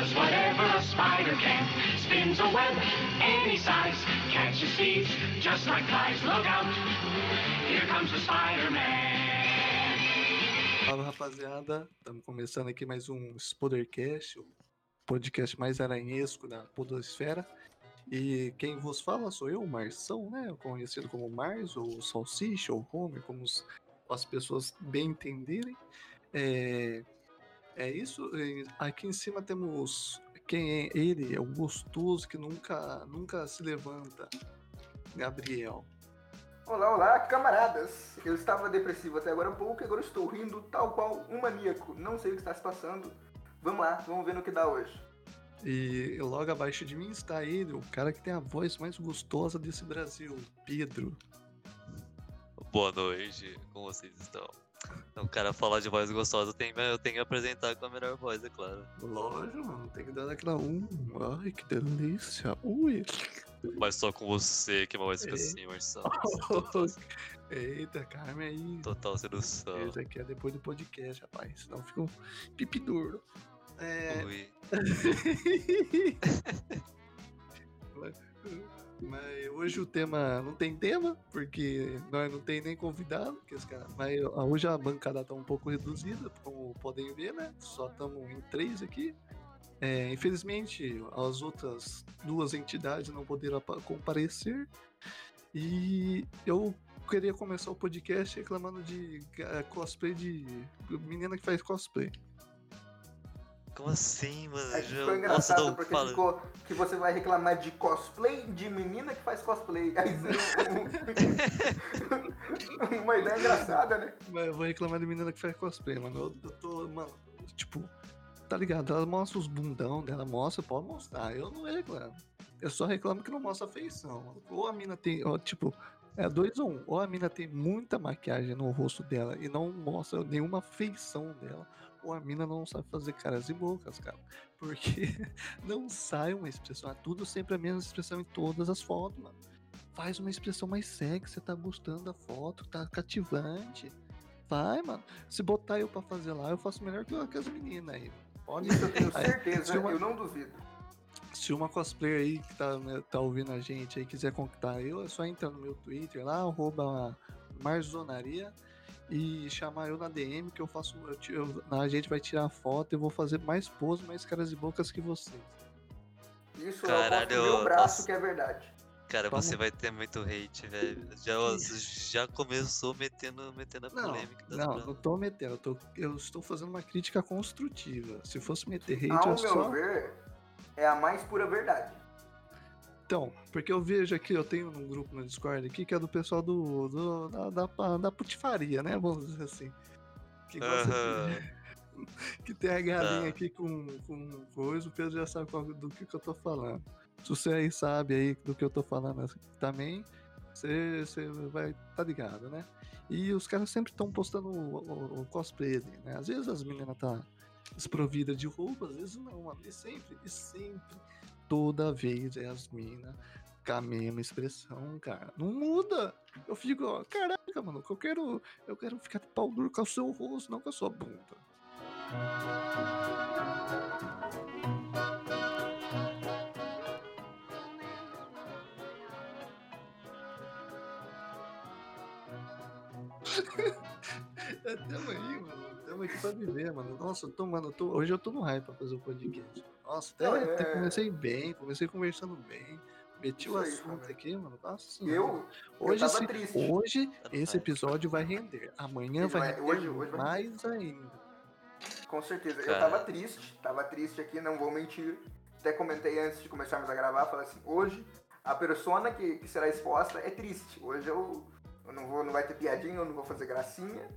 does whatever a spider can. Spins a web any size, catches thieves just like flies. Look out, here comes the Spider-Man. Fala rapaziada, estamos começando aqui mais um Spodercast, o podcast mais aranhesco da Podosfera. E quem vos fala sou eu, Marção, né? Conhecido como Mars, ou Salsicha, ou Homer, como as pessoas bem entenderem. É, é isso. Aqui em cima temos quem é ele, é o gostoso que nunca, nunca se levanta. Gabriel. Olá, olá, camaradas! Eu estava depressivo até agora há pouco e agora estou rindo tal qual um maníaco. Não sei o que está se passando. Vamos lá, vamos ver no que dá hoje. E logo abaixo de mim está ele, o cara que tem a voz mais gostosa desse Brasil, Pedro. Boa noite, como vocês estão? O cara falar de voz gostosa, eu tenho, eu tenho que apresentar com a melhor voz, é claro. Lógico, mano, tem que dar aquela um. Ai, que delícia. Ui. Mas só com você que é uma voz fica É. assim, Marcelo. Eita, Carmen aí. total sedução. Esse aqui é depois do podcast, rapaz. Senão fica um pipi duro. É. Ui. Mas hoje o tema não tem tema, porque nós não tem nem convidado, que mas hoje a bancada tá um pouco reduzida, como podem ver, né? Só estamos em três aqui. É, infelizmente, as outras duas entidades não poderam apa- comparecer. E eu queria começar o podcast reclamando de eh, cosplay de menina que faz cosplay. Como assim, mano? É, Nossa, engraçado não, porque fala. ficou que você vai reclamar de cosplay de menina que faz cosplay. Aí Uma ideia engraçada, né? Mas eu vou reclamar de menina que faz cosplay, mano. Eu, eu tô, mano, tipo, tá ligado? Ela mostra os bundão dela, mostra, pode mostrar. Eu não reclamo. Eu só reclamo que não mostra a feição. Ou a mina tem, ó, tipo, é dois ou um. Ou a mina tem muita maquiagem no rosto dela e não mostra nenhuma feição dela. Ou a mina não sabe fazer caras e bocas, cara. Porque não sai uma expressão. É tudo sempre a mesma expressão em todas as fotos, mano. Faz uma expressão mais sexy, você tá gostando da foto, tá cativante. Vai, mano. Se botar eu pra fazer lá, eu faço melhor que, que as meninas aí. Pode Isso eu tenho certeza, uma- eu não duvido. Se uma cosplayer aí que tá, né, tá ouvindo a gente aí quiser contar eu, é só entrar no meu Twitter lá, arroba Marzonaria, e chamar eu na DM que eu faço. eu eu- a gente vai tirar foto e eu vou fazer mais pose, mais caras e bocas que vocês. Isso Caralho, eu meu braço nossa. que é verdade. Cara, Vamos. você vai ter muito hate, velho. Já, já começou metendo, metendo a Não, polêmica das não, brancas. não tô metendo, eu, tô, eu estou fazendo uma crítica construtiva. Se fosse meter hate, Ao eu meu só. ver, é a mais pura verdade. Então, porque eu vejo aqui, eu tenho um grupo no Discord aqui que é do pessoal do, do- da, da, da putifaria, né? Vamos dizer assim. Que gosta de- que tem a galinha Tá. aqui com, com coisa, o Pedro já sabe qual- do que, que eu tô falando. Se você aí sabe aí do que eu tô falando assim, também, você, você vai tá ligado, né? E os caras sempre estão postando o, o- o cosplay ali, né? Às vezes as meninas tá desprovida de roupa, às vezes não. E sempre, e sempre, toda vez é as minas com a mesma expressão, cara. Não muda. Eu fico, ó, caraca, mano, eu quero, eu quero ficar de pau duro com o seu rosto, não com a sua bunda. É, tamo aí, mano. Aqui pra viver, mano. Nossa, eu tô, mano, eu tô- hoje eu tô no hype pra fazer o podcast. Nossa, até, É. até comecei bem, comecei conversando bem. Meti o aí, assunto cara. aqui, mano. Nossa senhora. Eu, Hoje, eu tava esse- triste. hoje esse episódio vai render. Amanhã vai vai- render hoje- hoje vai mais ainda. Com certeza. Eu Cara. tava triste, tava triste aqui, não vou mentir. Até comentei antes de começarmos a gravar, falei assim, hoje a persona que, que será exposta é triste. Hoje eu, eu não vou, não vai ter piadinha, eu não vou fazer gracinha.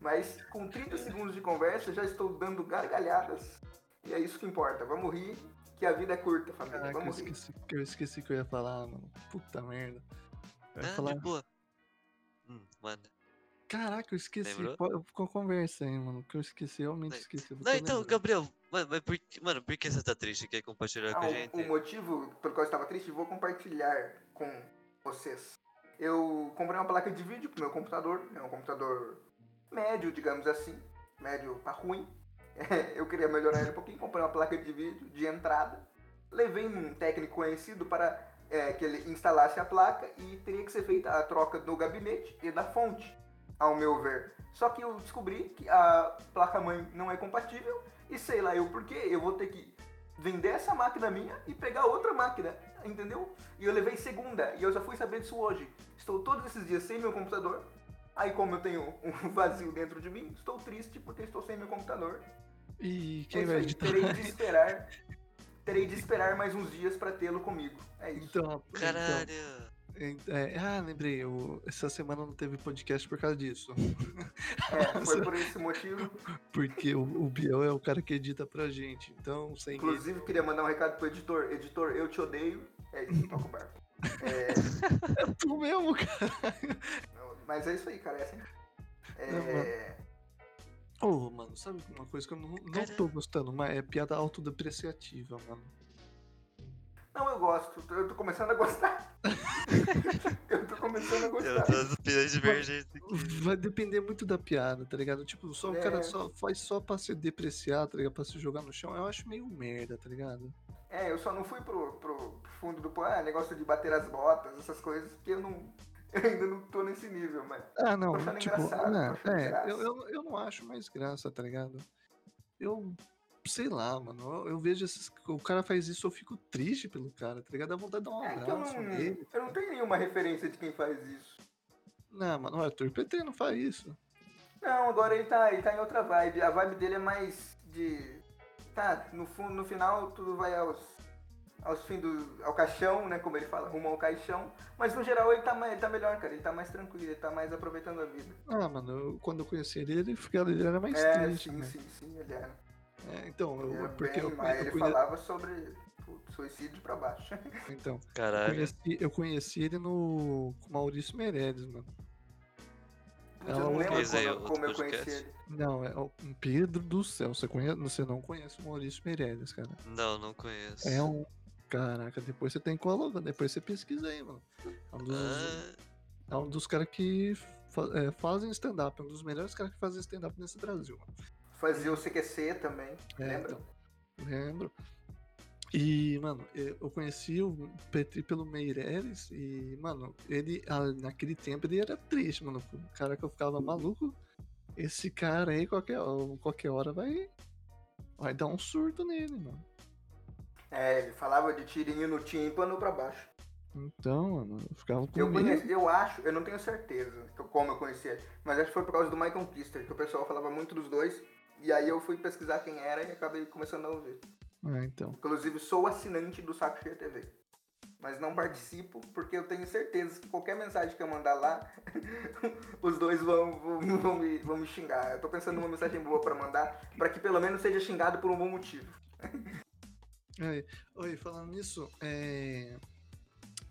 Mas com 30 segundos de conversa já estou dando gargalhadas. E é isso que importa. Vamos rir, que a vida é curta, família. Caraca, eu Vamos rir. esqueci, eu esqueci que eu ia falar, mano. Puta merda. Eu ia Ah, falar... de boa. Hum, mano. Caraca, eu esqueci. Lembrou? Ficou conversa aí, mano. Que eu esqueci, realmente Não, esqueci. Não, então. Gabriel, mano, mas por, que- mano, por que você tá triste? Quer compartilhar com Ah, a o- gente? o, motivo pelo qual eu estava triste, vou compartilhar com vocês. Eu comprei uma placa de vídeo pro meu computador, é um computador médio, digamos assim, médio pra ruim. eu queria melhorar ele um pouquinho, comprei uma placa de vídeo de entrada, levei um técnico conhecido para é, que ele instalasse a placa e teria que ser feita a troca do gabinete e da fonte, ao meu ver. Só que eu descobri que a placa-mãe não é compatível e sei lá eu por quê, eu vou ter que vender essa máquina minha e pegar outra máquina, entendeu? E eu levei segunda e eu só fui saber disso hoje. Estou todos esses dias sem meu computador. Aí como eu tenho um vazio dentro de mim, estou triste porque estou sem meu computador. E É quem isso vai editar? terei de esperar. Terei de esperar mais uns dias para tê-lo comigo. É isso. Então, então, Caralho. é, ah, lembrei, eu- essa semana não teve podcast por causa disso. É, foi por esse motivo. Porque o, o Biel é o cara que edita pra gente. Então, sem Inclusive, queria mandar um recado pro editor. Editor, eu te odeio. É isso, toca o barco. É, É tu mesmo, cara. Mas é isso aí, cara. É assim. É, Ô, mano, sabe uma coisa que eu não, não tô gostando, mas é piada autodepreciativa, mano. não, eu gosto. Eu tô começando a gostar. eu tô começando a Eu gostar. tô as opiniões divergentes aqui. Vai depender muito da piada, tá ligado? Tipo, só o É. cara só faz só pra se depreciar, tá ligado? Pra se jogar no chão. Eu acho meio merda, tá ligado? É, eu só não fui pro, pro fundo do ah, negócio de bater as botas, essas coisas, porque eu não. Eu ainda não tô nesse nível, mas. Ah, não, tipo, não, é, eu, eu, eu não acho mais graça, tá ligado? Eu, sei lá, mano, eu, eu vejo esses, o cara faz isso, eu fico triste pelo cara, tá ligado? Dá vontade de dar um É que eu abraço não, nele. eu não tenho nenhuma referência de quem faz isso. Não, mano, o Arthur PT não faz isso. Não, agora ele tá, ele tá em outra vibe. A vibe dele é mais de. Tá, no, fundo, no final tudo vai aos. Aos fins do. ao caixão, né? Como ele fala, rumo ao caixão. Mas no geral ele tá, mais, ele tá melhor, cara. Ele tá mais tranquilo, ele tá mais aproveitando a vida. Ah, mano, eu- quando eu conheci ele, ele, ele era mais é, triste, sim, né? sim, sim, ele era. É, então, eu, era porque bem eu, eu ele conhe- falava sobre putz, suicídio pra baixo. então, eu Caralho. conheci, eu conheci ele no com Maurício Meirelles, mano. Putz, Ela eu não lembro aí como, eu conheci ele. Não, é o Pedro do céu. Você, conhece, você não conhece o Maurício Meirelles, cara. Não, não conheço. É um. Caraca, depois você tem que colocar, depois você pesquisa aí, mano. É um dos, Ah, é um dos caras que fa- é, fazem stand-up, é um dos melhores caras que fazem stand-up nesse Brasil, mano. Fazia o CQC também, É, lembra? então, lembro. E, mano, eu conheci o Petri pelo Meireles e, mano, ele, naquele tempo, ele era triste, mano. O cara que eu ficava maluco, esse cara aí, qualquer, qualquer hora vai, vai dar um surto nele, mano. É, ele falava de tirinho no tímpano pra baixo. Então, mano, eu ficava com Eu conheci, eu acho, eu não tenho certeza como eu conheci ele, mas acho que foi por causa do Michael Kister, que o pessoal falava muito dos dois, e aí eu fui pesquisar quem era e acabei começando a ouvir. Ah, então. Inclusive, sou assinante do Saco Cheio TV. Mas não participo porque eu tenho certeza que qualquer mensagem que eu mandar lá, os dois vão, vão, vão me, vão me xingar. Eu tô pensando numa mensagem boa pra mandar, pra que pelo menos seja xingado por um bom motivo. Oi, falando nisso, é.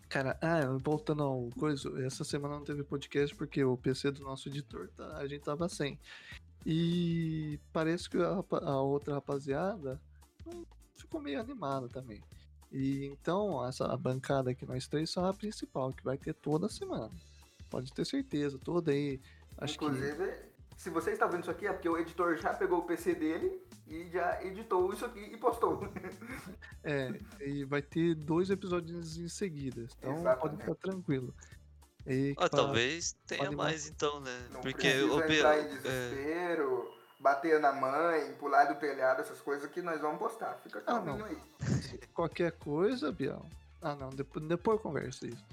Cara, ah, voltando ao coisa, essa semana não teve podcast porque o PC do nosso editor, tá, a gente tava sem. E parece que a, a outra rapaziada ficou meio animada também. E então, essa bancada aqui, nós três, são a principal, que vai ter toda semana. Pode ter certeza, toda aí. Acho que. Se você está vendo isso aqui, é porque o editor já pegou o PC dele e já editou isso aqui e postou. É, e vai ter dois episódios em seguida. Então pode Exatamente. ficar tranquilo. E ah, pra- talvez tenha pode mais então, né? Não Porque o entrar em é, desespero, bater na mãe, pular do telhado, essas coisas que nós vamos postar. Fica Ah, calminho não. aí. Qualquer coisa, Biel. Ah, não, depois, depois eu converso isso.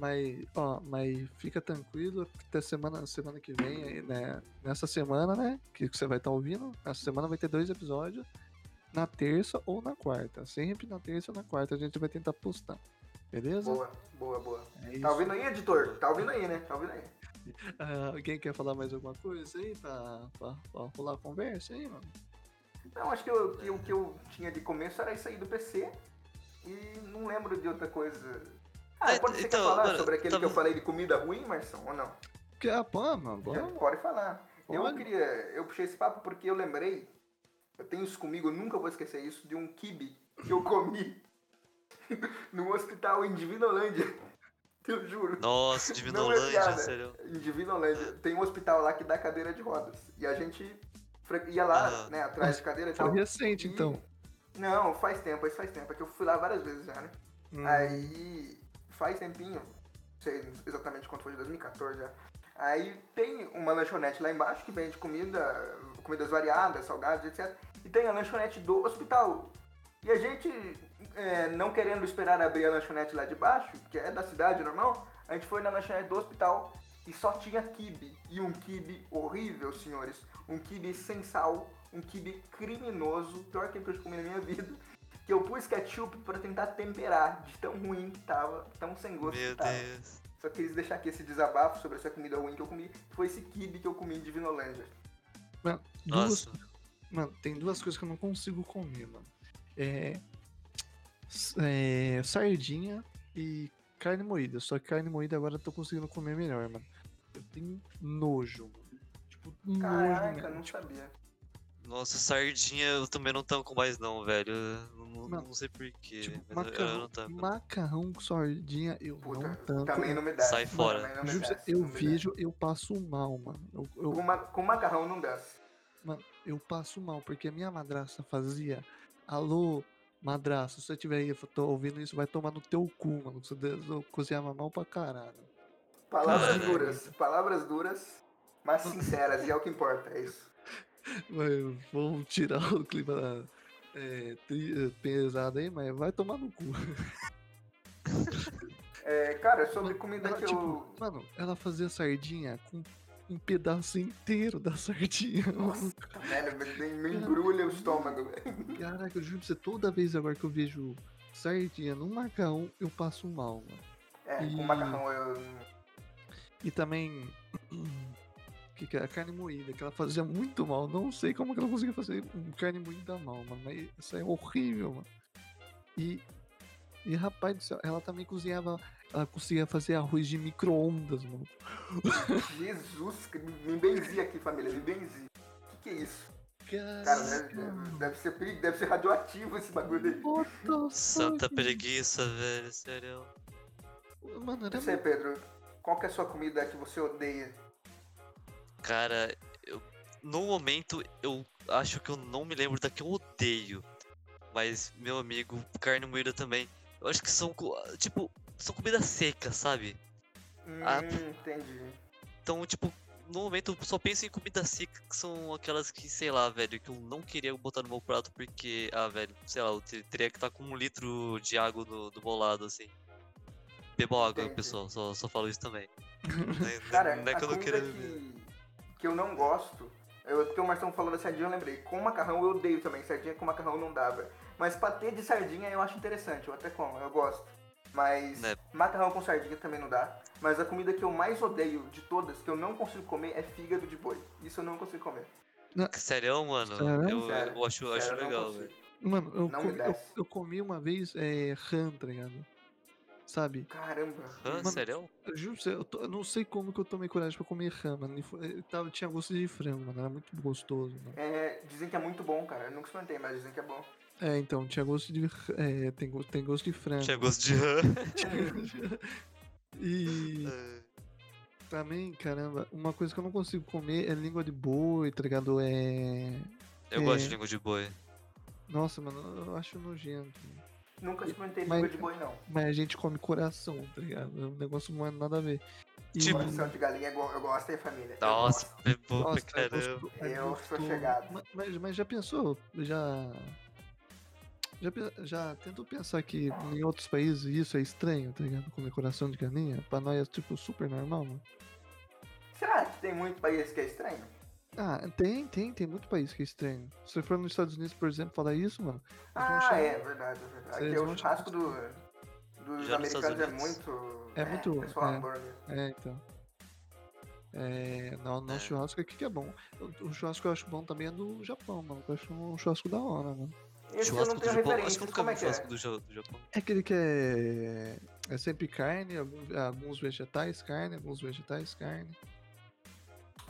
Mas, ó, mas fica tranquilo, até semana, semana que vem, aí, né? Nessa semana, né? Que você vai estar ouvindo, essa semana vai ter dois episódios. Na terça ou na quarta. Sempre na terça ou na quarta a gente vai tentar postar. Beleza? Boa, boa, boa. É. Tá ouvindo aí, editor? Tá ouvindo aí, né? Tá ouvindo aí. Ah, alguém quer falar mais alguma coisa aí pra, pra, pra rolar a conversa aí, mano? Não, acho que, eu- que o que eu tinha de começo era isso aí do PC. E não lembro de outra coisa. Ah, É, quando você então, falar sobre aquele tava- que eu falei de comida ruim, Marção, ou não? Que, ah, pô, mano. Pode falar. Eu Pode. queria. Eu puxei esse papo porque eu lembrei. Eu tenho isso comigo, eu nunca vou esquecer isso, de um kibe que eu comi no hospital em Divinolândia. Eu juro. Nossa, Não é Divinolândia, piada. sério. Em Divinolândia. Tem um hospital lá que dá cadeira de rodas. E a gente ia lá, Ah. né, atrás de cadeira e Foi tal. recente, E- então. Não, faz tempo, isso faz tempo. É que eu fui lá várias vezes já, né? Hum. Aí faz tempinho, não sei exatamente quanto foi, de 2014 já. Aí tem uma lanchonete lá embaixo que vende comida, comidas variadas, salgados, etc. E tem a lanchonete do hospital. E a gente, é, não querendo esperar abrir a lanchonete lá de baixo, que é da cidade normal, a gente foi na lanchonete do hospital e só tinha kibe. E um kibe horrível, senhores. Um kibe sem sal, um kibe criminoso, pior que eu comi na minha vida. Que eu pus ketchup pra tentar temperar, de tão ruim que tava, tão sem gosto Meu que tava. Deus. Só quis deixar aqui esse desabafo sobre essa comida ruim que eu comi. Foi esse kibe que eu comi em Divinolândia. Mano, duas, Nossa. mano, tem duas coisas que eu não consigo comer, mano. É, é, sardinha e carne moída. Só que carne moída agora eu tô conseguindo comer melhor, mano. Eu tenho nojo, mano. Tipo, nojo Caraca, mesmo. não Tipo, sabia. Nossa, sardinha eu também não tanco mais não, velho. Eu Não, Mano, não sei porquê, tipo, mas eu- eu macarrão, macarrão com sardinha, eu Puta, não tanco. também não me desce. Sai fora. Me desce, eu não me vejo, eu passo mal, mano. Eu, eu- Com, ma com macarrão não desce. Mano, eu passo mal, porque a minha madraça fazia. Alô, madraça, se você tiver aí, eu tô ouvindo isso, vai tomar no teu cu, mano. Você cozinhava mal pra caralho. Palavras duras. Palavras duras, mas sinceras, e é o que importa, é isso. Mas vamos tirar o clima é, tri- é, pesado aí, mas vai tomar no cu. É, cara, sobre comida Ela, que tipo, eu. mano, ela fazia sardinha com um pedaço inteiro da sardinha. Nossa, velho, me, embrulha o estômago, velho. Caraca, eu juro pra você, toda vez agora que eu vejo sardinha no macarrão, eu passo mal, mano. É, com E- macarrão eu. E também. Que que é a carne moída, que ela fazia muito mal. Não sei como que ela conseguia fazer um carne moída mal, mano. Mas isso é horrível, mano. E. E rapaz do céu, ela também cozinhava. Ela conseguia fazer arroz de micro-ondas, mano. Jesus, me benzi aqui, família, me benzi. O que, que é isso? Cara, deve, deve ser, deve ser radioativo esse bagulho aí. the Santa fuck? preguiça, velho, sério. Mano, era Você, Pedro, qual que é a sua comida que você odeia? Cara, eu, no momento eu acho que eu não me lembro da que eu odeio. Mas, meu amigo, carne moída também. Eu acho que são, tipo, são comida seca, sabe? Hum, Ah. entendi. Então, tipo, no momento eu só penso em comida seca, que são aquelas que, sei lá, velho, que eu não queria botar no meu prato porque, ah, velho, sei lá, eu te- teria que estar com um litro de água no, do meu lado, assim. Bebam água, Entendi. pessoal, só, só falo isso também. Não é- Cara, não é que eu não comida queria beber. Que, eu não gosto, eu, que o Marcelo falou da sardinha, eu lembrei. Com macarrão eu odeio também, sardinha com macarrão não dá, velho. Mas patê de sardinha eu acho interessante, eu até como, eu gosto. Mas Né. macarrão com sardinha também não dá. Mas a comida que eu mais odeio de todas, que eu não consigo comer, é fígado de boi. Isso eu não consigo comer. Sério, mano? Sério? Eu, Sério, eu acho, acho sério, não legal, velho. Mano, eu, Não me comi, eu, eu comi uma vez é, rã, tá ligado? Sabe? Caramba. Mano, Sério? Eu juro tô- eu não sei como que eu tomei coragem pra comer rã, mano. E eh, tava, tinha gosto de frango, mano. Era muito gostoso, mano. É, dizem que é muito bom, cara. Eu nunca experimentei, mas dizem que é bom. É, então, tinha gosto de. É, tem, tem gosto de frango. Tinha gosto de rã. e também, caramba, uma coisa que eu não consigo comer é língua de boi, tá ligado? É. Eu gosto de É. língua de boi. Nossa, mano, eu acho nojento. Nunca experimentei Mas- língua de boi, não. Mas a gente come coração, tá ligado? É um negócio não é nada a ver. E, Tipo- Coração de galinha é eu gosto, hein, família? Eu Nossa, gosto. é bom Nossa, pra é caramba. é Eu sou chegado. Ma- Mas, mas já pensou? Já. Já, já tentou pensar que em outros países isso é estranho, tá ligado? Comer coração de galinha? Pra nós é tipo super normal, mano. Será que tem muito país que é estranho? Ah, tem, tem, tem muito país que é estranho. Se você for nos Estados Unidos, por exemplo, falar isso, mano. Ah, achar- é verdade, é verdade. Aqui é o churrasco do, dos Já americanos é Unidos. muito. É muito- É só é. hambúrguer. É, então. É, não, não É. churrasco aqui que é bom. O, o churrasco que eu acho bom também é do Japão, mano. Eu acho um churrasco da hora, mano. Esse eu Churrasco não do tenho Japão. Acho referência. que eu nunca Como vi é que é? churrasco do, do Japão. É aquele que é, é sempre carne, alguns, alguns vegetais, carne, alguns vegetais, carne.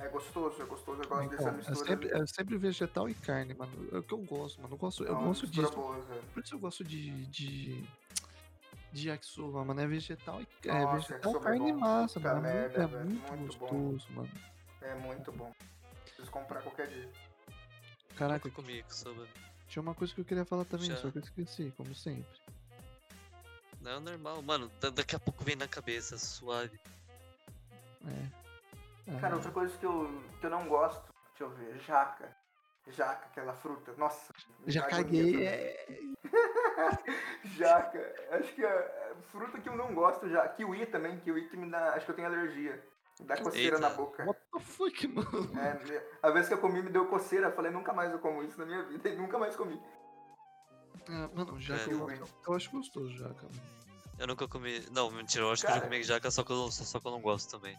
É gostoso, é gostoso. Eu gosto Então, dessa é, mistura. sempre, é sempre vegetal e carne, mano. É o que eu gosto, mano. Eu gosto, eu Não, gosto disso. boa. Por isso eu gosto de. de... De yakisoba, mano, é vegetal e é Nossa, vegetal, yakisoba é carne e bom. massa, Puta mano. é muito- é velho, muito, muito bom. gostoso, mano. É muito bom. Preciso comprar qualquer dia. Caraca, Nunca comi soba. tinha uma coisa que eu queria falar também, Já. só que eu esqueci, como sempre. Não, é normal, mano. da- Daqui a pouco vem na cabeça, suave. É. Cara, outra coisa que eu, que eu não gosto, deixa eu ver, jaca. Jaca, aquela fruta. Nossa. já caguei, é. Jaca. Acho que a, a fruta que eu não gosto já. Kiwi também, kiwi que me dá. Acho que eu tenho alergia. Me dá coceira Eita. na boca. What the fuck, mano? É, a vez que eu comi me deu coceira, falei, nunca mais eu como isso na minha vida. E nunca mais comi. Ah, mano, já É. eu, eu acho gostoso, já, cara. Eu nunca comi. Não, mentira, eu acho que eu já Cara. comi jaca, só que eu, não- só, só que eu não gosto também.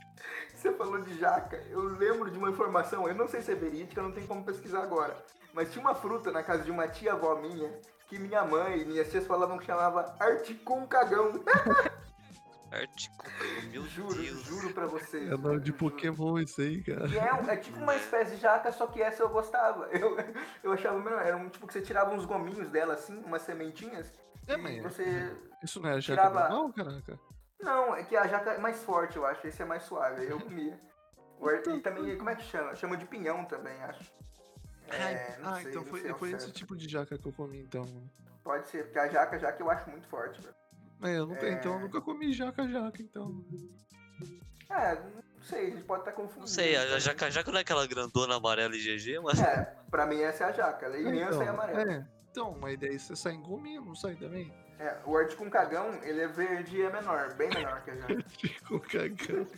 Você falou de jaca, eu lembro de uma informação, eu não sei se é verídica, não tem como pesquisar agora. Mas tinha uma fruta na casa de uma tia avó minha que minha mãe e minhas tias falavam que chamava articum cagão. Artico, meu juro, Deus. juro pra vocês. É nome de. Pokémon isso aí, cara. É, é tipo uma espécie de jaca, só que essa eu gostava. Eu, eu achava melhor. Era um tipo que você tirava uns gominhos dela assim, umas sementinhas. É, mas você. isso não é jaca tirava- normal, caraca? Não, é que a jaca é mais forte, eu acho. Esse é mais suave. aí Eu comia. O ar- E também, como é que chama? Chama de pinhão também, acho. É, não ah, sei, então não foi, foi esse tipo de jaca que eu comi, então. mano. Pode ser, porque a jaca, jaca eu acho muito forte, velho. É, eu nunca, É. então eu nunca comi jaca, jaca, então. É, não sei, a gente pode estar confundindo. Não sei, a, a também. jaca, jaca não é aquela grandona amarela e GG, mas. É, pra mim essa é a jaca. Ela é imensa então, e amarela. É, então, mas daí você sai em gominho, não sai também? É, o articum cagão, ele é verde e é menor, bem menor que a jaca. Ficou cagando.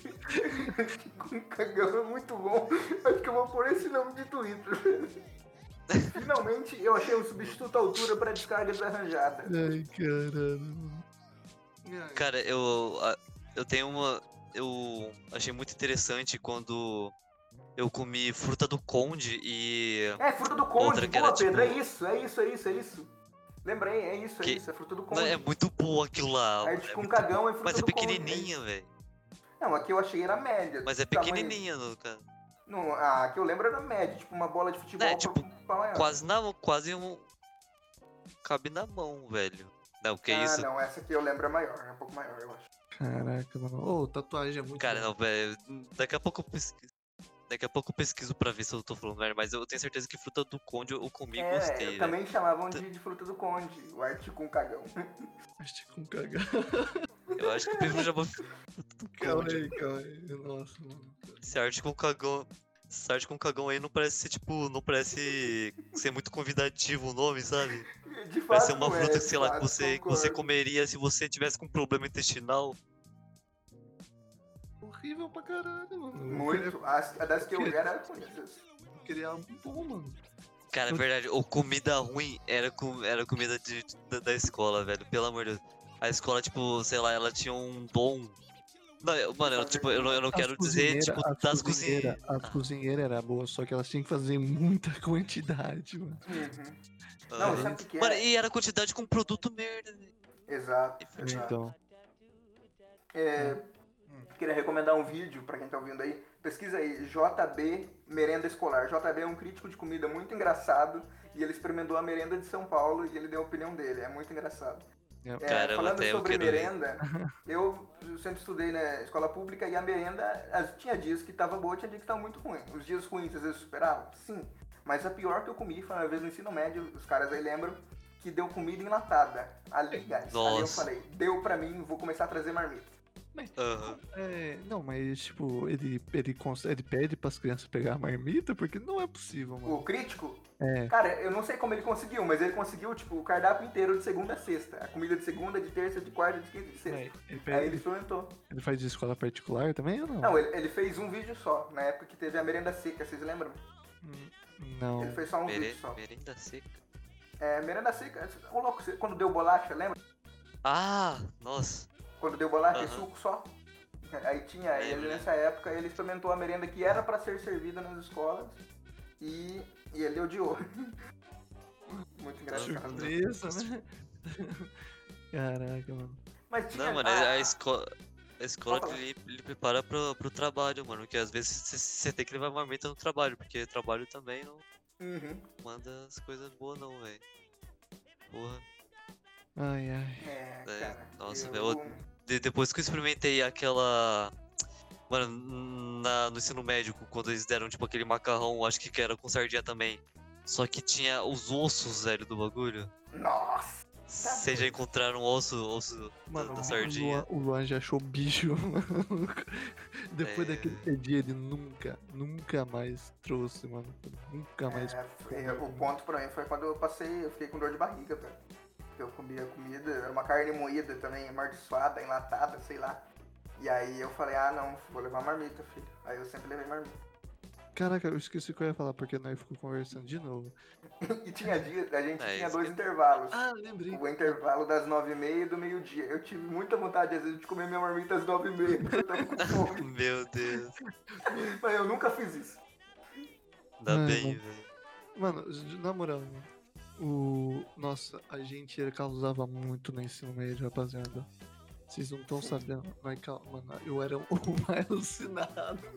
articum cagão é muito bom. Acho que eu vou pôr esse nome de Twitter. Finalmente eu achei um substituto à altura pra descarga desarranjada. Ai, caralho. Cara, eu. Eu tenho uma. Eu achei muito interessante quando eu comi fruta do conde e. É, fruta do conde, Outra que boa, era, tipo- Pedro, é isso, é isso, é isso, é isso. Lembrei, é isso, é Que- isso, é fruta do Não, conde. é muito boa aquilo lá. é Articum muito- cagão é fruta Mas é do conde, pequenininha, velho. Não, aqui eu achei era média. Mas é pequenininha, no cara. Não, a que eu lembro era média, tipo uma bola de futebol É, tipo, pra maior. Quase na quase um. Cabe na mão, velho. Não, que ah, isso? não, essa aqui eu lembro é maior, é um pouco maior, eu acho. Caraca, mano. Ô, tatuagem é muito. Cara, bom. não, velho. Daqui a pouco eu pesquiso. Daqui a pouco eu pesquiso pra ver se eu tô falando merda, mas eu tenho certeza que fruta do conde eu comi e é, gostei, velho. também chamavam de, de fruta do conde, o articum cagão. Acho que com cagar. Eu acho que o primo já vou. Calma aí, calma aí. Nossa, mano. Esse arte com cagão. Esse arte com cagão aí não parece ser, tipo, não parece ser muito convidativo o nome, sabe? De fato, Parece uma não é, fruta que, de sei lá, que você, que você comeria se você tivesse com problema intestinal. Horrível pra caralho, mano. Eu Muito, as, a das que eu vi era essas. queria, algo bom, mano. Cara, é verdade, ou comida ruim era, com, era comida de, da, da escola, velho. Pelo amor de Deus. A escola, tipo, sei lá, ela tinha um dom. Não, eu- mano, eu, tipo, eu não, eu não As quero dizer, cozinheira- tipo, as das cozinheira- cozinheiras. As cozinheiras eram boas, só que elas tinham que fazer muita quantidade, mano. Uhum. Ah, Não, sabe o que, Mano, é? e era quantidade com produto merda, velho. Exato, exato. Então. É, queria recomendar um vídeo pra quem tá ouvindo aí. Pesquisa aí, JB Merenda Escolar. JB é um crítico de comida muito engraçado e ele experimentou a merenda de São Paulo e ele deu a opinião dele. É muito engraçado. É, É, Caramba, falando até eu sobre ver. merenda, eu sempre estudei na escola pública e a merenda, as- tinha dias que tava boa, tinha dias que tava muito ruim. Os dias ruins às vezes superavam? Sim. Mas a pior que eu comi foi uma vez no ensino médio, os caras aí lembram, que deu comida enlatada. Ali, guys. Ali eu Nossa. falei, deu pra mim, vou começar a trazer marmita. Aham. É, não, mas tipo, ele, ele, ele pede pras crianças pegar a marmita, porque não é possível, mano. O crítico, É. cara, eu não sei como ele conseguiu, mas ele conseguiu, tipo, o cardápio inteiro de segunda a sexta. A comida de segunda, de terça, de quarta, de quinta e de sexta. Ele, Aí pede, ele ele, experimentou. ele faz de escola particular também ou não? Não, ele, ele fez um vídeo só, na época que teve a merenda seca, vocês lembram? Hum, Não. Ele fez só um Mere- vídeo só. merenda seca. É, merenda seca, ô louco, quando deu bolacha, lembra? Ah, nossa. Quando deu bolacha e Aham. suco só? Aí tinha, ele Lembro. nessa época ele experimentou a merenda que era pra ser servida nas escolas e, e ele odiou. Muito engraçado. Surpresa, né? Caraca, mano. Mas tinha. Não, mano, ah, a escola. A escola ele, ele prepara pro, pro trabalho, mano. Que às vezes você tem que levar marmita no trabalho, porque trabalho também não uhum, manda as coisas boas não, velho. Porra. Ai, ai. é, É, cara. nossa, eu- meu, De- depois que eu experimentei aquela. Mano, na, no ensino médico, quando eles deram tipo aquele macarrão, acho que que era com sardinha também. Só que tinha os ossos, velho, do bagulho. Nossa! Vocês já encontraram um osso, osso da- Mano, da, o sardinha? Luan, o Luan já achou bicho, mano. Depois É. daquele dia, ele nunca, nunca mais trouxe, mano. Nunca mais. É, foi- o ponto pra mim foi quando eu passei, eu fiquei com dor de barriga, velho. Eu comia comida, era uma carne moída também, amaldiçoada, enlatada, sei lá. E aí eu falei, ah não, vou levar marmita, filho. Aí eu sempre levei marmita. Caraca, eu esqueci o que eu ia falar, porque nós ficamos conversando de novo. E tinha dia, a gente É, tinha dois que- intervalos. Ah, lembrei. O intervalo das nove e meia e do meio-dia. Eu tive muita vontade, às vezes, de comer minha marmita às nove e meia, porque eu tava com fome. Meu Deus. Mas eu nunca fiz isso. Ainda Ai, bem, mano. velho. Mano, na moral, mano, o. Nossa, a gente causava muito no ensino médio, rapaziada. Vocês não estão sabendo. Mas calma, eu era o mais alucinado.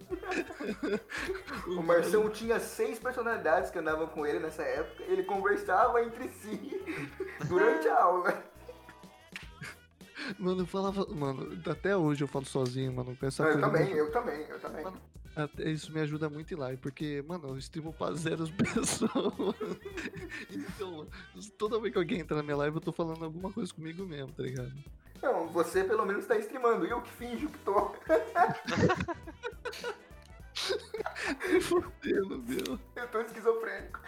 O Marção tinha seis personalidades que andavam com ele nessa época. Ele conversava entre si durante a aula. Mano, eu falava. Mano, até hoje eu falo sozinho, mano, essa eu também, eu também, eu também. Mano, Até isso me ajuda muito em live, porque, mano, eu streamo pra zero pessoas. então, toda vez que alguém entra na minha live, eu tô falando alguma coisa comigo mesmo, tá ligado? Não, você pelo menos tá streamando. Eu que finjo que tô. Me fodendo, meu. Eu tô esquizofrênico.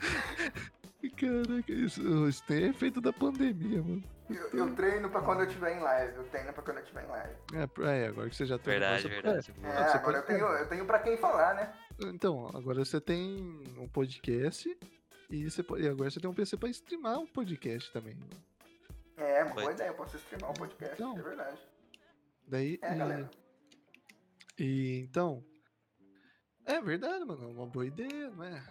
Caraca, isso, isso tem efeito da pandemia, mano. Eu, eu treino pra quando eu estiver em live. Eu treino pra quando eu estiver em live. É, é, agora que você já tem. Verdade, você- verdade. É, você agora eu pode- tenho, eu tenho pra quem falar, né? Então, agora você tem um podcast e, você pode, e agora você tem um PC pra streamar um podcast também. É, uma Vai boa ideia. Eu posso streamar um podcast, Então. é verdade. Daí. É, e- galera. E então. É verdade, mano. É uma boa ideia, não é?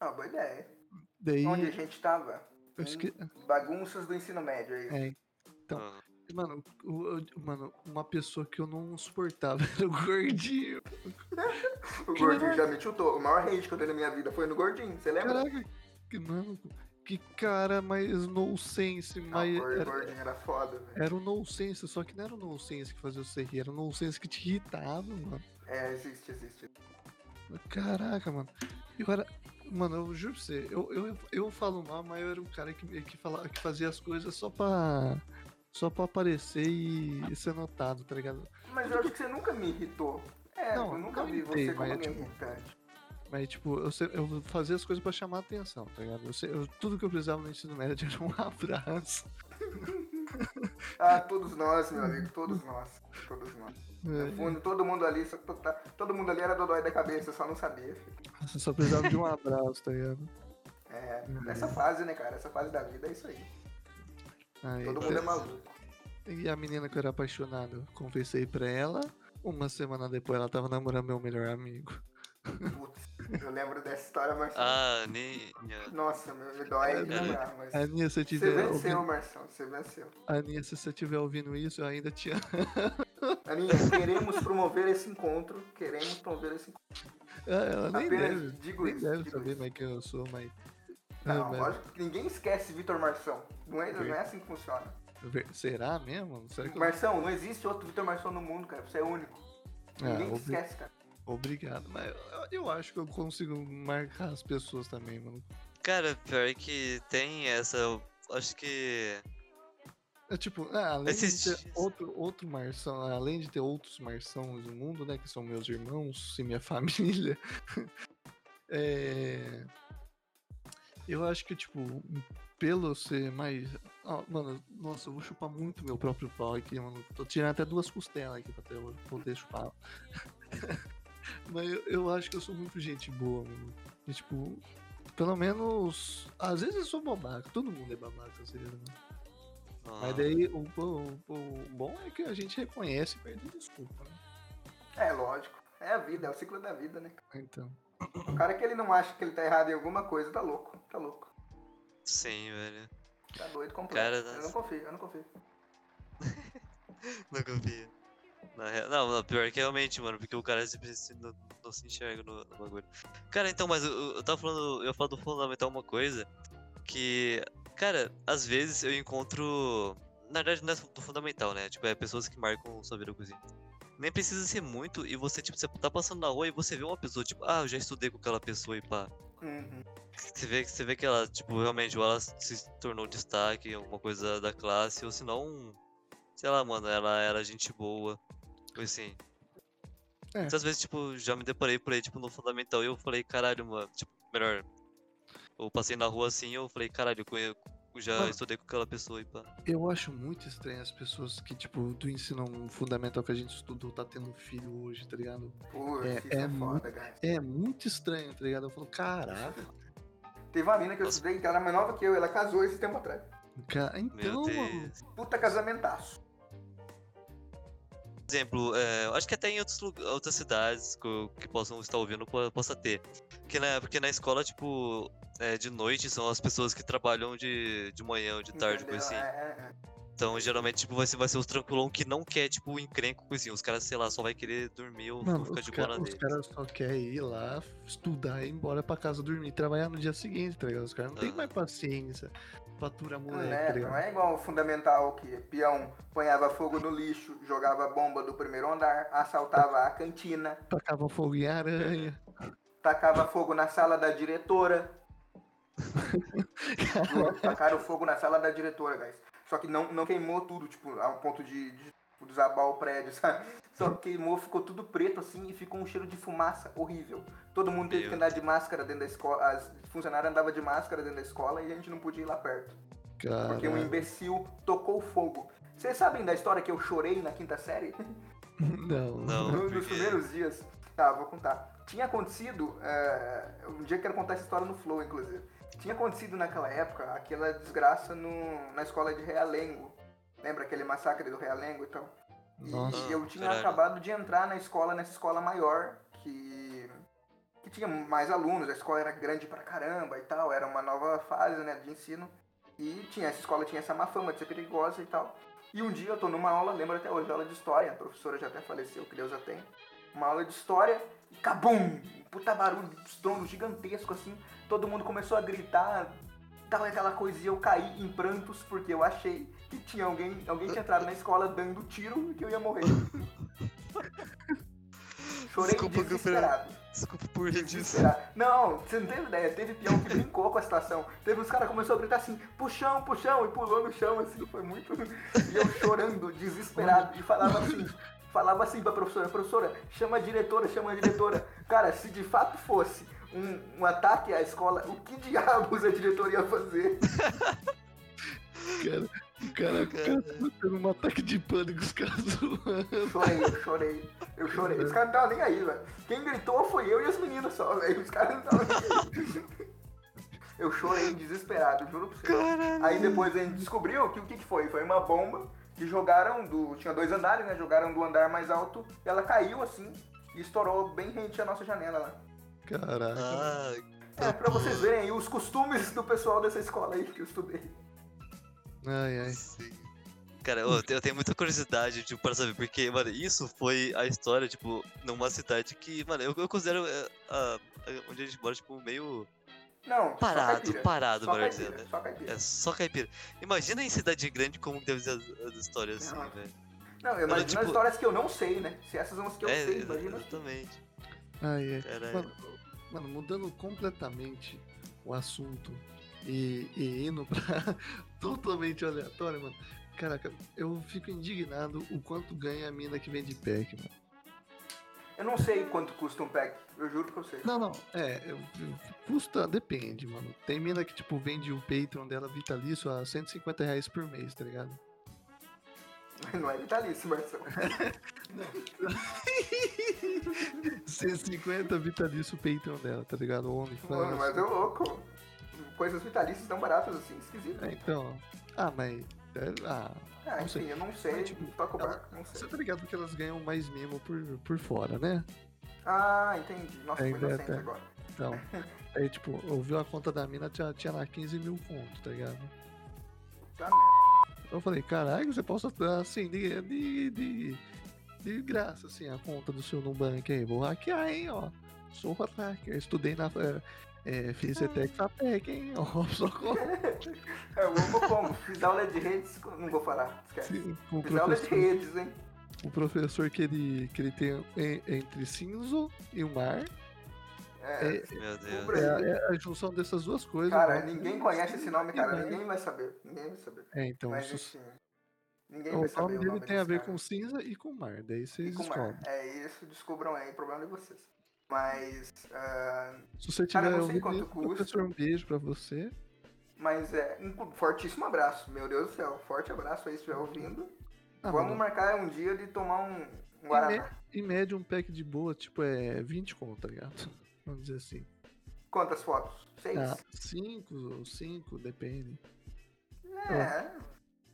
Ah, boa ideia. Daí. Onde a gente tava? esque- Bagunças do ensino médio, é isso. É, Então. Ah, Mano, o- o- mano, uma pessoa que eu não suportava era o gordinho. O gordinho já me chutou. O maior hate que eu dei na minha vida foi no gordinho, você lembra? Caraca, que, mano, que cara mais nonsense, Não, mas era, gordinho era foda, velho. era o nonsense, só que não era o nonsense que fazia você rir, era o nonsense que te irritava, mano. É, existe, existe. Caraca, mano. Eu era. Mano, eu juro pra você, eu, eu, eu falo mal, mas eu era um cara que, que, fala, que fazia as coisas só pra. Só pra aparecer e, e ser notado, tá ligado? Mas eu acho que você nunca me irritou. É, Não, eu nunca vi irritei, você como alguém tipo, irritante. Mas, tipo, eu, eu fazia as coisas pra chamar atenção, tá ligado? Eu eu- tudo que eu precisava no ensino médio era um abraço. Ah, todos nós, meu amigo, todos nós. Todos nós. No É, fundo, todo mundo ali, só, tá- todo mundo ali era dodói da cabeça, só não sabia. filho. só precisava de um abraço, tá ligado? É, Uhum. essa fase, né, cara? Essa fase da vida é isso aí. Aí, Todo mundo é maluco. E a menina que eu era apaixonado, confessei pra ela. Uma semana depois ela tava namorando meu melhor amigo. Putz, eu lembro dessa história, mas. Ah, nem. minha- Nossa, me, me dói É, lembrar, mas. Aninha, se você Você tiver venceu, ouvindo, Marção, você venceu. Aninha, se você estiver ouvindo isso, eu ainda te amo. Aninha, queremos promover esse encontro. Queremos promover esse encontro. Ah, Ela nem Apenas deve, digo nem isso, deve digo saber isso. mais quem eu sou, mas. Não, Ah, mas- lógico que ninguém esquece Vitor Marção. Não é, não é assim que funciona. Será mesmo? Será que Marção, não existe outro Vitor Marção no mundo, cara. Você é único. Ah, Ninguém te obri- esquece, cara. Obrigado, mas eu, eu acho que eu consigo marcar as pessoas também, mano. Cara, pior que tem essa. eu Acho que. É tipo, ah, além Esses de ter dias- outro, outro Marção, além de ter outros Marçãos no mundo, né, que são meus irmãos e minha família, é, eu acho que, tipo, pelo ser mais... ó, mano, nossa, eu vou chupar muito meu próprio pau aqui, mano. Tô tirando até duas costelas aqui pra ter- eu poder chupar. Mas eu, eu acho que eu sou muito gente boa, mano. E, tipo, pelo menos... Às vezes eu sou babaca, todo mundo é babaca, vezes, né? ah, Mas daí o, o- o bom é que a gente reconhece e perde desculpa, né? É, lógico. É a vida, é o ciclo da vida, né? Então. O cara que ele não acha que ele tá errado em alguma coisa, tá louco. Tá louco. Sim, velho. Tá doido completo. Cara, eu não confio, eu não confio. Não confia. Na real- não, não, pior que realmente, mano, porque o cara sempre se- não, não se enxerga no, no bagulho. Cara, então, mas eu, eu tava falando, eu falo do fundamental uma coisa que, cara, às vezes eu encontro. Na verdade, não é do fundamental, né? Tipo, é pessoas que marcam sua vida cozinha. Nem precisa ser muito, e você, tipo, você tá passando na rua e você vê uma pessoa, tipo, ah, eu já estudei com aquela pessoa e pá. Uhum. Você vê, você vê que ela, tipo, realmente, ou ela se tornou destaque, alguma coisa da classe, ou se não, sei lá, mano, ela era gente boa. Tipo assim. É. Muitas vezes, tipo, já me deparei por aí, tipo, no fundamental e eu falei, caralho, mano, tipo, melhor. Eu passei na rua assim e eu falei, caralho, eu já Mano. estudei com aquela pessoa e pá. Eu acho muito estranho as pessoas que, tipo, do ensino fundamental que a gente estudou, tá tendo filho hoje, tá ligado? Pô, É- é é, muito- foda. É muito estranho, tá ligado? Eu falo, caraca, Teve uma mina que eu Nossa. estudei, que ela é mais nova que eu, ela casou esse tempo atrás. então, mano. Puta casamentaço. Exemplo, é, eu acho que até em outros, outras cidades que, que possam estar ouvindo po- possa ter. Porque na, porque na escola, tipo, é, de noite são as pessoas que trabalham de, de manhã ou de tarde, entendeu? coisa assim. É, é, é. Então, geralmente, tipo, vai ser, vai ser os tranquilão que não quer, tipo, encrenco, coisa assim. Os caras, sei lá, só vai querer dormir ou Mano, ficar de boa na os caras só querem ir lá, estudar e ir embora pra casa dormir, trabalhar no dia seguinte, tá ligado? Os caras não têm Ah. mais paciência pra aturar Não é, tá não é igual o fundamental que peão ponhava fogo no lixo, jogava bomba do primeiro andar, assaltava a cantina, Tacava fogo em aranha. tacava fogo na sala da diretora. Tacaram fogo na sala da diretora, guys. Só que não, não queimou tudo, tipo, ao ponto de, de tipo, desabar o prédio, sabe? Só que queimou, ficou tudo preto assim e ficou um cheiro de fumaça horrível. Todo mundo teve que andar de máscara dentro da escola, as funcionárias andavam de máscara dentro da escola e a gente não podia ir lá perto. Porque um imbecil tocou fogo. Vocês sabem da história que eu chorei na quinta série? não. Não. Nos quê? primeiros dias. Tá, vou contar. Tinha acontecido. é, um dia eu quero contar essa história no Flow, inclusive. Tinha acontecido naquela época aquela desgraça no, na escola de Realengo. Lembra aquele massacre do Realengo e tal? E Nossa. eu tinha caralho. acabado de entrar na escola, nessa escola maior, que, que tinha mais alunos, a escola era grande pra caramba e tal, era uma nova fase né, de ensino. E tinha, essa escola tinha essa má fama de ser perigosa e tal. E um dia eu tô numa aula, lembro até hoje, aula de história, a professora já até faleceu, que Deus a tenha. Uma aula de história e cabum! Um puta barulho, estrondo gigantesco assim. Todo mundo começou a gritar, tal aquela coisa e eu caí em prantos porque eu achei que tinha alguém, alguém tinha entrado na escola dando tiro e que eu ia morrer. Chorei Desculpa, desesperado. Desculpa por rir disso. Desesperado. Não, você não teve ideia. Teve peão que brincou com a situação. Teve os caras que começaram a gritar assim, puxão, puxão, e pulou no chão, assim, foi muito. E eu chorando, desesperado, e falava assim. Falava assim pra professora, professora, chama a diretora, chama a diretora. Cara, se de fato fosse um, um ataque à escola, o que diabos a diretora ia fazer? Cara, o cara, cara tá tendo um ataque de pânico, os caras zoando. Chorei, eu chorei. Eu chorei. Os caras não estavam nem aí, velho. Quem gritou foi eu e as meninas só, velho. Os caras não estavam nem aí. Eu chorei desesperado, juro pra você. Aí depois a gente descobriu que o que, que foi? Foi uma bomba que jogaram do. Tinha dois andares, né? Jogaram do andar mais alto e ela caiu assim e estourou bem rente à nossa janela lá. Caraca. É, pra vocês verem aí os costumes do pessoal dessa escola aí que eu estudei. Ai, ai. sim. Cara, eu, eu tenho muita curiosidade, tipo, para saber, porque, mano, isso foi a história, tipo, numa cidade que, mano, eu, eu considero é, a- a- onde a gente mora, tipo, meio Não, só parado, caipira. parado, Só melhor caipira, né? só caipira. É só caipira. Imagina em cidade grande como deve ser as, as histórias assim, velho. Não, eu imagino tipo- as histórias que eu não sei, né? Se essas são as que eu É, sei, imagina. exatamente. Ai, ai. Mano, mano, mudando completamente o assunto e, e indo pra totalmente aleatório, mano. Caraca, eu fico indignado o quanto ganha a mina que vende pack, mano. Eu não sei quanto custa um pack, eu juro que eu sei. Não, não, é, eu- eu- custa, depende, mano. Tem mina que, tipo, vende o Patreon dela vitalício a 150 reais por mês, tá ligado? Não é vitalício, Marcelo. 150 vitalício o Patreon dela, tá ligado? O Mano, OnlyFans. mas é louco. Coisas vitalícias tão baratas assim, esquisito. É, então. Ah, mas. É, ah, Ah, não enfim, sei. eu não sei. Mas, tipo, toca o ela- não Você sei. tá ligado que elas ganham mais mimo por, por fora, né? Ah, entendi. Nossa, É, inocente é, é. agora. Então. aí, tipo, ouviu a conta da mina, tinha, tinha lá 15 mil conto, tá ligado? Tá merda. Eu falei, caralho, você possa assim, de, de, de, de graça, assim, a conta do seu Nubank aí. Vou hackear, hein, ó. Sou hacker, estudei na. É, é, fiz ETEC FATEC, hein, ó. Só com, Eu amo como? Fiz aula de redes, não vou falar, esquece. o Fiz aula de redes, hein? o professor que ele, que ele tem en- entre cinzo e o mar. É, É, Meu Deus. É, é a junção dessas duas coisas. Cara, né? ninguém conhece esse nome, cara. Ninguém. Ninguém vai saber. Ninguém vai saber. É, então, Mas isso- enfim. Ninguém o vai saber nome o dele nome tem a ver cara. com cinza e com mar. Daí vocês descobrem. É isso, descubram aí, problema de vocês. Mas. ah, Se você Cara, tiver eu não sei quanto custa. um beijo pra você. mas é. Um fortíssimo abraço. Meu Deus do céu. Forte abraço aí se estiver ouvindo. Ah, Vamos mano, marcar um dia de tomar um, um Guaraná. em média, um pack de boa, tipo, é 20 conto, tá ligado? Vamos dizer assim. Quantas fotos? Seis? Ah, 5, 5, depende. é.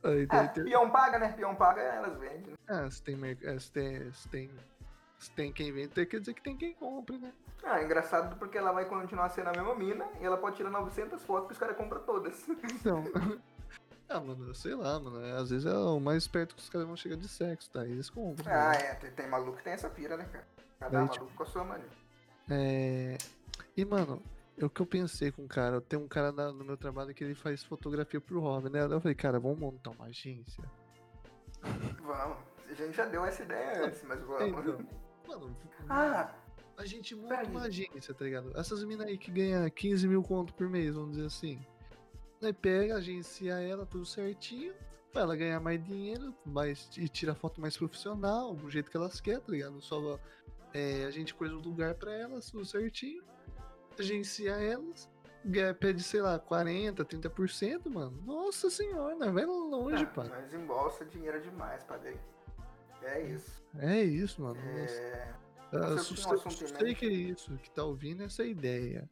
Aí, É, daí tem- peão paga, né? Peão paga, elas vendem. Ah, se tem, é, se tem, se tem, se tem quem vende, tem- quer dizer que tem quem compre, né? Ah, é engraçado porque ela vai continuar sendo a mesma mina e ela pode tirar 900 fotos que os caras compram todas. Então. ah, mano, sei lá, mano. Às vezes é o mais perto que os caras vão chegar de sexo, tá? E eles compram. ah, né? é. Tem, tem maluco que tem essa pira, né, cara? Cada Daí, maluco com a sua mania. É. E, mano, é o que eu pensei com o cara. Tem um cara na- no meu trabalho que ele faz fotografia pro hobby, né? Daí Eu falei, cara, vamos montar uma agência. Vamos. A gente já deu essa ideia antes, mas vamos. Então, Mano, Ah, a gente monta peraí. uma agência, tá ligado? Essas minas aí que ganham 15 mil conto por mês, vamos dizer assim. Aí pega, agencia ela tudo certinho, pra ela ganhar mais dinheiro, mais, e tira foto mais profissional, do jeito que elas querem, tá ligado? Só é, a gente coisa o lugar pra elas, tudo certinho, agencia elas, ganha- pede, sei lá, 40, 30%, mano. Nossa senhora, vai longe, ah, pá. mas embolsa dinheiro demais, padre. É isso. É isso, mano. É... Ah, Nossa, su- eu tinha um assunto em sei mente. que é isso, que tá ouvindo essa ideia.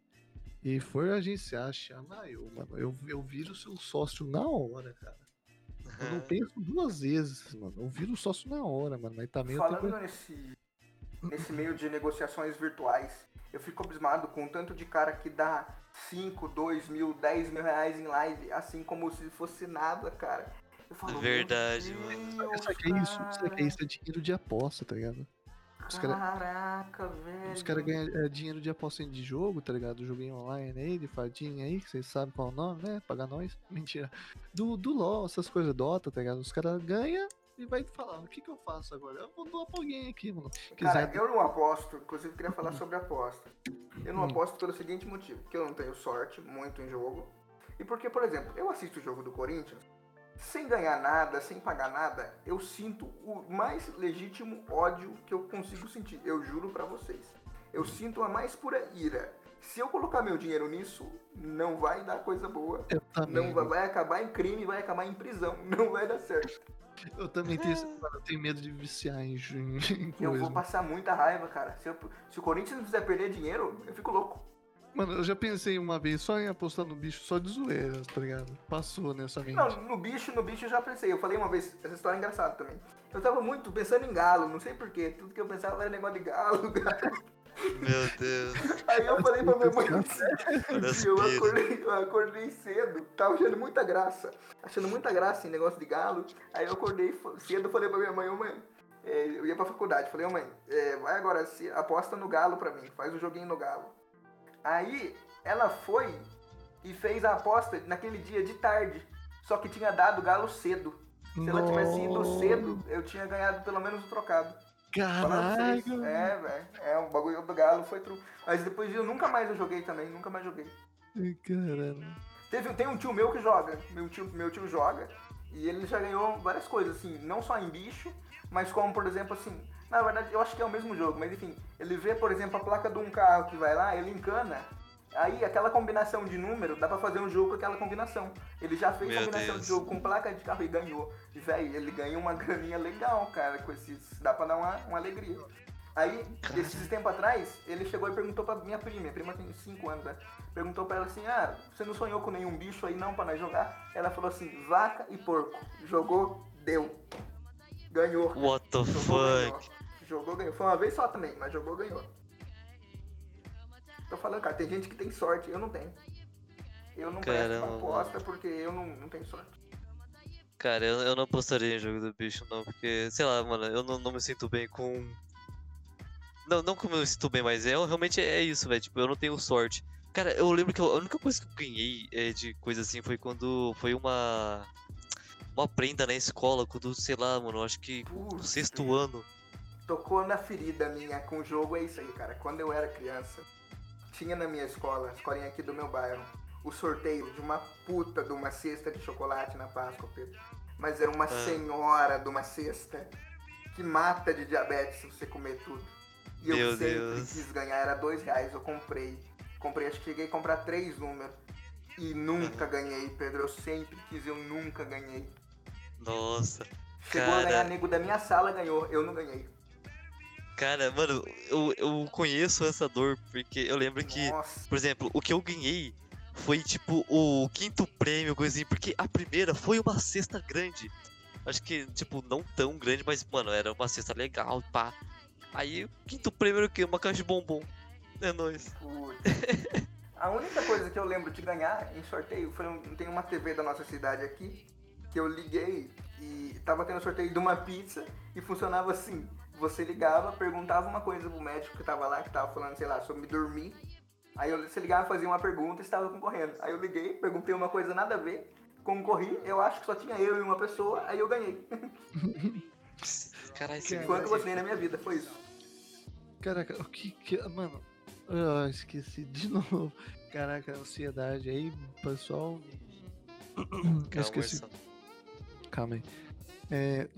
E for agenciar, chama eu, mano. Eu, eu viro seu sócio na hora, cara. Eu não penso duas vezes, mano. Eu viro sócio na hora, mano. Mas também eu tenho. Falando nesse, nesse meio de negociações virtuais, eu fico abismado com o tanto de cara que dá 5, 2 mil, 10 mil reais em live, assim como se fosse nada, cara. Eu falo, meu Verdade, mano. Sabe que é isso? Sabe que é isso? É dinheiro de aposta, tá ligado? Os caras Caraca, velho. os cara ganham é, dinheiro de aposta de jogo, tá ligado? Joguinho online aí, de fadinha aí, que vocês sabem qual é o nome, né? Pagar nós. Mentira. Do, do LOL, essas coisas, Dota, tá ligado? Os caras ganham e vai falar, o que que eu faço agora? Eu vou doar pra alguém aqui, mano. Cara, Quiser- eu não aposto, inclusive eu queria falar sobre aposta. Eu não Hum. aposto pelo seguinte motivo, que eu não tenho sorte muito em jogo. E porque, por exemplo, eu assisto o jogo do Corinthians, sem ganhar nada, sem pagar nada, eu sinto o mais legítimo ódio que eu consigo sentir. Eu juro pra vocês. Eu sinto a mais pura ira. Se eu colocar meu dinheiro nisso, não vai dar coisa boa. Eu também, Não vai, vai acabar em crime, vai acabar em prisão. Não vai dar certo. eu também tenho, eu tenho medo de viciar em, em, Eu vou passar muita raiva, cara. Se, eu- se o Corinthians não fizer perder dinheiro, eu fico louco. Mano, eu já pensei uma vez só em apostar no bicho só de zoeira, tá ligado? Passou nessa mente. Não, no bicho, no bicho eu já pensei. Eu falei uma vez, essa história é engraçada também. Eu tava muito pensando em galo, não sei porquê. Tudo que eu pensava era negócio de galo, cara. Meu Deus. Aí eu falei pra minha mãe, eu acordei, eu acordei cedo, tava achando muita graça. Achando muita graça em negócio de galo. Aí eu acordei cedo e falei pra minha mãe, ô mãe, é, eu ia pra faculdade. Falei, ô mãe, é, vai agora, se, aposta no galo pra mim, faz um joguinho no galo. Aí ela foi e fez a aposta naquele dia de tarde. Só que tinha dado galo cedo. Se ela tivesse ido Nossa. cedo, eu tinha ganhado pelo menos o trocado. Pra vocês. Caralho! É, velho. É, o bagulho do galo foi true. Mas depois disso, nunca mais eu joguei também, nunca mais joguei. Caralho. Teve, tem um tio meu que joga, meu tio, meu tio joga, e ele já ganhou várias coisas, assim, não só em bicho, mas como, por exemplo, assim, na verdade, eu acho que é o mesmo jogo, mas enfim, ele vê, por exemplo, a placa de um carro que vai lá, ele encana, aí aquela combinação de número, dá pra fazer um jogo com aquela combinação. Ele já fez Meu combinação Deus. de jogo com placa de carro e ganhou. E, velho, ele ganha uma graninha legal, cara, com esses, dá pra dar uma, uma alegria. Aí, esses tempos atrás, ele chegou e perguntou pra minha prima, minha prima tem 5 anos, né? Perguntou pra ela assim, ah, você não sonhou com nenhum bicho aí não pra nós jogar? Ela falou assim, vaca e porco. Jogou, deu. Ganhou. What the Jogou, fuck? ganhou. Jogou, ganhou. Foi uma vez só também, mas jogou, ganhou. Tô falando, cara, tem gente que tem sorte, eu não tenho. Eu não presto Caramba, pra aposta porque eu não, não tenho sorte. Cara, eu, eu não apostaria em jogo do bicho, não, porque, sei lá, mano, eu não, não me sinto bem com. Não, não como eu me sinto bem, mas é, realmente é isso, velho. Tipo, eu não tenho sorte. Cara, eu lembro que eu- a única coisa que eu ganhei é, de coisa assim foi quando foi uma. Uma prenda na escola, quando, sei lá, mano, acho que no sexto ano. Tocou na ferida minha com o jogo, é isso aí, cara. Quando eu era criança, tinha na minha escola, a escolinha aqui do meu bairro, o sorteio de uma puta de uma cesta de chocolate na Páscoa, Pedro. Mas era uma senhora de uma cesta que mata de diabetes se você comer tudo. E eu Meu sempre Deus. quis ganhar, era dois reais, eu comprei. Comprei, acho que cheguei a comprar três números. E nunca ganhei, Pedro. Eu sempre quis, eu nunca ganhei. Nossa. Chegou a ganhar Cara. nego da minha sala, ganhou. Eu não ganhei. Cara, mano, eu, eu conheço essa dor, porque eu lembro que, Nossa. por exemplo, o que eu ganhei foi tipo o quinto prêmio, coisinha, porque a primeira foi uma cesta grande. Acho que, tipo, não tão grande, mas, mano, era uma cesta legal, pá. Aí o quinto prêmio era o quê? Uma caixa de bombom. É nóis. A única coisa que eu lembro de ganhar em sorteio foi um, tem uma TV da nossa cidade aqui que eu liguei e tava tendo sorteio de uma pizza e funcionava assim. Você ligava, perguntava uma coisa pro médico que tava lá, que tava falando, sei lá, sobre dormir. Aí eu, você ligava, fazia uma pergunta e estava concorrendo. Aí eu liguei, perguntei uma coisa nada a ver, concorri, eu acho que só tinha eu e uma pessoa, aí eu ganhei. Caralho, esse Cara, Quanto eu gostei na minha vida, foi isso. Caraca, o que que. Mano, eu esqueci de novo. Caraca, ansiedade aí, pessoal. Eu Calma, esqueci. Calma aí. É,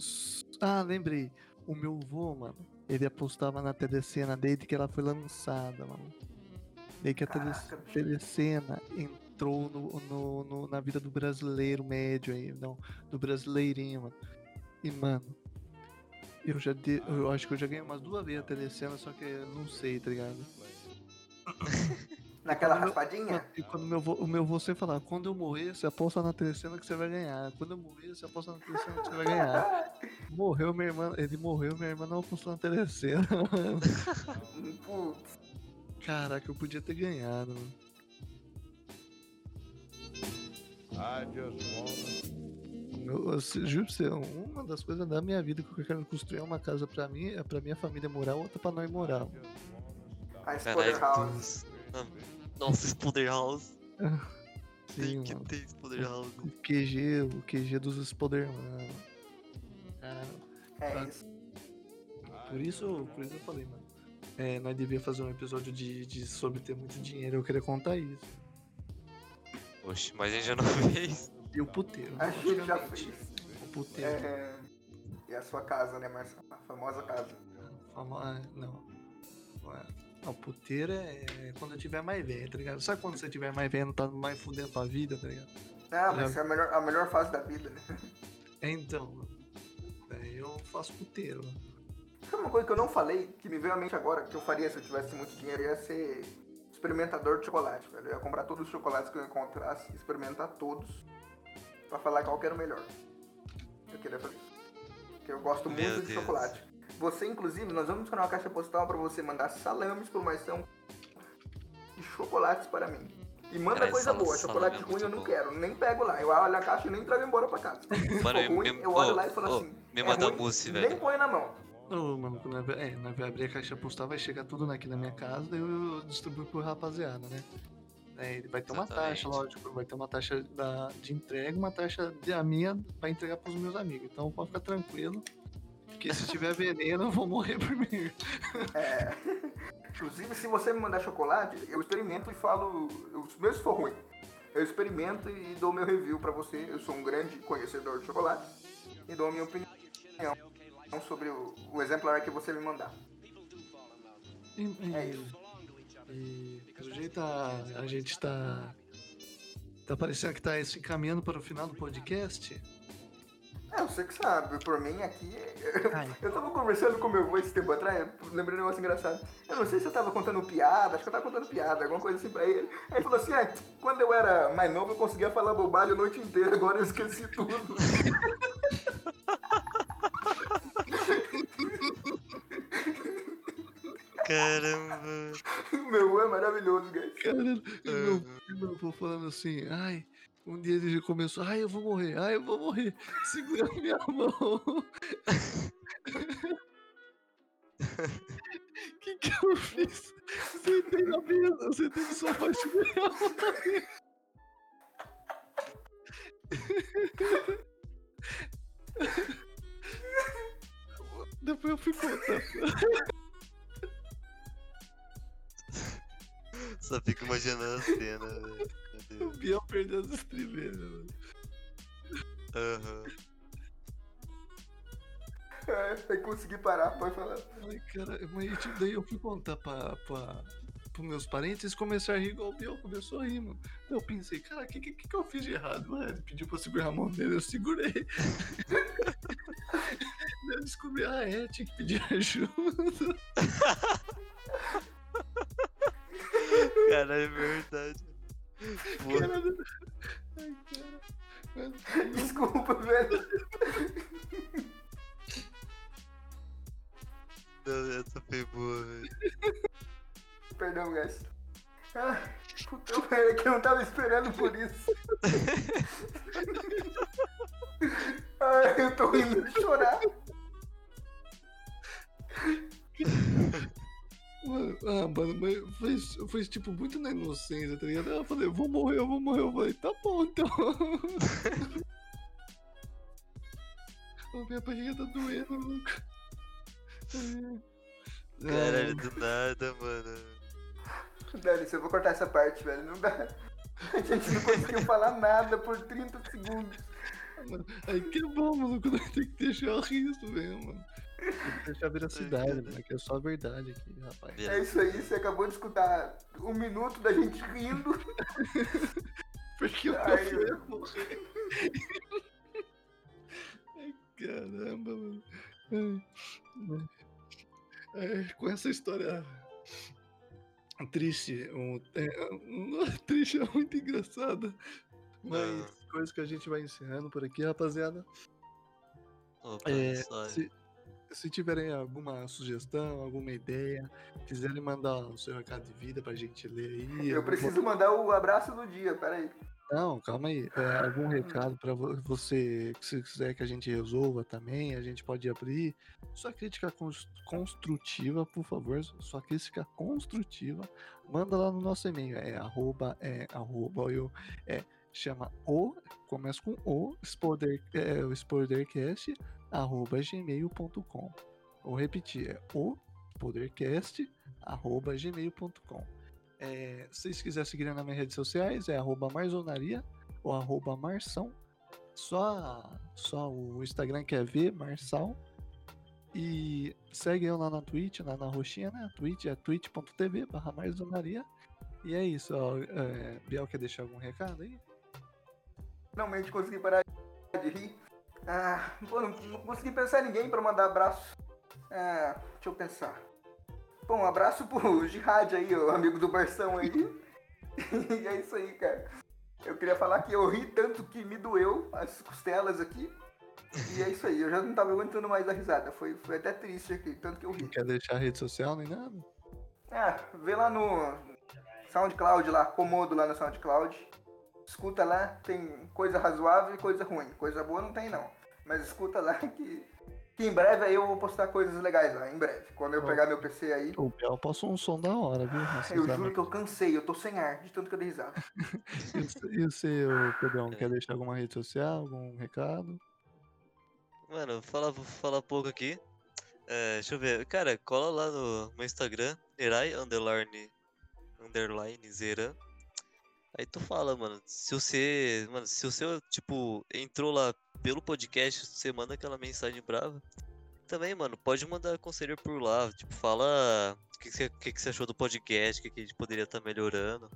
ah, lembrei. O meu vô, mano, ele apostava na telecena desde que ela foi lançada, mano. Desde que a Caraca, telecena entrou no, no- no- na vida do brasileiro médio aí, não, do brasileirinho, mano. E, mano, eu já de, eu acho que eu já ganhei umas duas vezes a telecena, só que eu não sei, tá ligado? Naquela Quando raspadinha? E quando meu vô, o meu vô sempre falava, quando eu morrer, você aposta na telecena que você vai ganhar. Quando eu morrer, você aposta na telecena que você vai ganhar. Morreu minha irmã, ele morreu, minha irmã não apostou na telecena. Putz. Caraca, eu podia ter ganhado, mano. I just wanna. Eu, eu se- juro pra você, uma das coisas da minha vida que eu quero construir é uma casa pra mim, é pra minha família morar, outra pra nós morar. A Spoiler House. Nossa, Spooder House. Tem Sim, que mano. ter Spooder House. O QG, o QG dos Spoder, mano. É isso. Por isso, por isso eu falei, mano. É, nós devíamos fazer um episódio de, de sobre ter muito dinheiro. Eu queria contar isso. Oxe, mas a gente já não fez. E o puteiro. A gente já antigamente. fez. O puteiro. É... E a sua casa, né, Marcelo? A famosa casa. Famo- ah, Não. Não, é. Não, puteiro é quando eu tiver mais velho, tá ligado? Sabe quando você tiver mais velho, não tá mais fudendo tua vida, tá ligado? Ah, mas Já- é a melhor, a melhor fase da vida, né? É, Então, mano. Daí eu faço puteiro. mano. Sabe uma coisa que eu não falei, que me veio à mente agora, que eu faria se eu tivesse muito dinheiro, ia ser experimentador de chocolate, velho. Eu ia comprar todos os chocolates que eu encontrasse, experimentar todos, pra falar qual que era o melhor. Eu queria fazer isso. Porque eu gosto Meu muito de Deus. chocolate. Você, inclusive, nós vamos criar uma caixa postal pra você mandar salames por mais são de chocolates para mim. E manda Caralho, coisa sal- boa, chocolate é ruim muito eu não bom. quero, nem pego lá. Eu olho a caixa e nem trago embora pra casa. Mano, for ruim, me- eu olho ô, lá e falo ô, assim. me é manda ruim, mousse, Nem velho. põe na mão. Ô, mano, vai- é, nós vai abrir a caixa postal, vai chegar tudo aqui na minha casa, daí eu distribuo pro rapaziada, né? É, ele vai ter uma taxa, Exatamente. lógico, vai ter uma taxa da, de entrega, uma taxa de, a minha pra entregar pros meus amigos. Então pode ficar tranquilo, que se tiver veneno, eu vou morrer primeiro. É. Inclusive, se você me mandar chocolate, eu experimento e falo. Eu, mesmo se for ruim, eu experimento e dou meu review pra você. Eu sou um grande conhecedor de chocolate e dou a minha opinião sobre o, o exemplar que você me mandar. E, e- É isso. E pelo jeito a, a gente tá. Tá parecendo que tá se encaminhando para o final do podcast. É, você que sabe, por mim aqui. Ai. Eu tava conversando com meu avô esse tempo atrás, lembrei um negócio engraçado. Eu não sei se eu tava contando piada, acho que eu tava contando piada, alguma coisa assim pra ele. Aí ele falou assim: ah, quando eu era mais novo eu conseguia falar bobagem a noite inteira, agora eu esqueci tudo. Caramba. meu avô é maravilhoso, guys. Cara, e meu, meu avô falando assim, ai, um dia ele já começou, ai, eu vou morrer, ai, eu vou morrer, segura minha mão. O que que eu fiz? Sentei na mesa, sentei no sofá e segurei a mão. Depois eu fui contando. Só fico imaginando a cena, velho. Meu O. Biel perdeu as estribeiras, mano. Aham. É, Aí consegui parar, pode falar. Ai, cara, mas tipo, daí eu fui contar pra, pra, pros meus parentes, eles começaram a rir igual o Biel começou a rir, mano. Daí eu pensei, cara, o que, que, que eu fiz de errado? Ué, ele pediu pra eu segurar a mão dele, eu segurei. Daí eu descobri, ah, é, tinha que pedir ajuda. Cara, é verdade. Pô, Cara, ai, cara. Desculpa, velho. não, essa foi boa, velho. Perdão, guys. Ah, puta merda, que eu não tava esperando por isso. Ai, eu tô rindo de chorar. Mano, ah, mano, mas foi, foi tipo muito na inocência, tá ligado? Eu falei, vou morrer, eu vou morrer. Eu falei, tá bom então. Minha barriga tá doendo, louco. Caralho, do nada, mano. Dane-se, eu vou cortar essa parte, velho. Não dá. A gente não conseguiu falar nada por 30 segundos. Mano, Aí que bom, maluco. Nós tem que deixar o risco mesmo, mano. Que deixar a veracidade, mano. Que é só a verdade aqui, rapaz. É isso aí, você acabou de escutar um minuto da gente rindo. Porque eu Ai, não ia morrer. Ai, caramba, mano. Ai, com essa história triste, um, é, um- triste é muito engraçada. Mas coisas que a gente vai encerrando por aqui, rapaziada. Opa, É, se, se tiverem alguma sugestão, alguma ideia, quiserem mandar o seu recado de vida pra gente ler aí. Eu preciso mandar o abraço do dia, peraí. Não, calma aí. É, algum recado vo- você, que se quiser que a gente resolva também, a gente pode abrir. Sua crítica cons- construtiva, por favor, sua crítica construtiva, manda lá no nosso e-mail. É arroba, é arroba, eu, é, chama o, começa com o, spoiler, é, o spoilercast, arroba gmail.com. Vou repetir, é o, spoilercast, arroba gmail.com. É, se vocês quiserem seguir nas minhas redes sociais, é arroba marzonaria ou arroba marção. Só, só o Instagram quer ver, Marçal. E segue eu lá na Twitch, lá na roxinha, né? Twitch é twitch.tv barra marzonaria. E é isso, ó. É, Biel quer deixar algum recado aí? Finalmente consegui parar de rir. Ah, pô, não, consegui pensar em ninguém pra mandar abraço. Ah, deixa eu pensar. Bom, um abraço pro Jihad aí, o amigo do Barção aí. e é isso aí, cara. Eu queria falar que eu ri tanto que me doeu as costelas aqui. E é isso aí, eu já não tava aguentando mais a risada. Foi, foi até triste aqui, tanto que eu ri. Não quer deixar a rede social nem nada? Ah, vê lá no SoundCloud lá, Comodo lá no SoundCloud. Escuta lá, tem coisa razoável e coisa ruim. Coisa boa não tem não. Mas escuta lá que, que em breve aí eu vou postar coisas legais lá, em breve. Quando eu pegar meu PC aí. O Biel passou um som da hora, viu? Nossa, Eu juro que eu cansei, eu tô sem ar, de tanto que eu dei risada. E você- você, ô Pedrão, quer deixar alguma rede social, algum recado? Mano, fala, vou falar pouco aqui. É, deixa eu ver. Cara, cola lá no meu Instagram, Erai underline, underline Zeran. Aí tu fala, mano. Se você. Mano, se você, tipo, entrou lá pelo podcast, você manda aquela mensagem brava. Também, mano, pode mandar conselho por lá. Tipo, fala o que, que, que, que você achou do podcast, o que, que a gente poderia estar melhorando.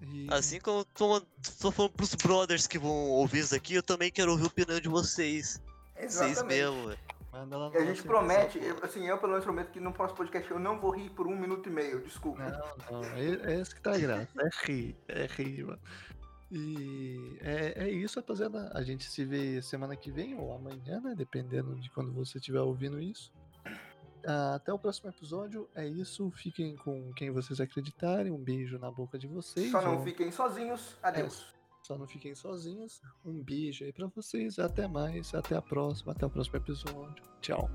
E- Assim como eu tô, tô falando pros brothers que vão ouvir isso aqui, eu também quero ouvir a opinião de vocês. Vocês Exatamente. mesmo, velho. Manda lá a gente promete, eu- assim, eu pelo menos prometo que no próximo podcast eu não vou rir por um minuto e meio, desculpa. Não, não, é, é esse que tá graça. É rir, é rir, mano. E é, é isso, rapaziada. A gente se vê semana que vem ou amanhã, né? Dependendo de quando você estiver ouvindo isso. Ah, Até o próximo episódio. É isso. Fiquem com quem vocês acreditarem. Um beijo na boca de vocês. Só não um- fiquem sozinhos, adeus. Só não fiquem sozinhos. Um beijo aí pra vocês. Até mais. Até a próxima. Até o próximo episódio. Tchau.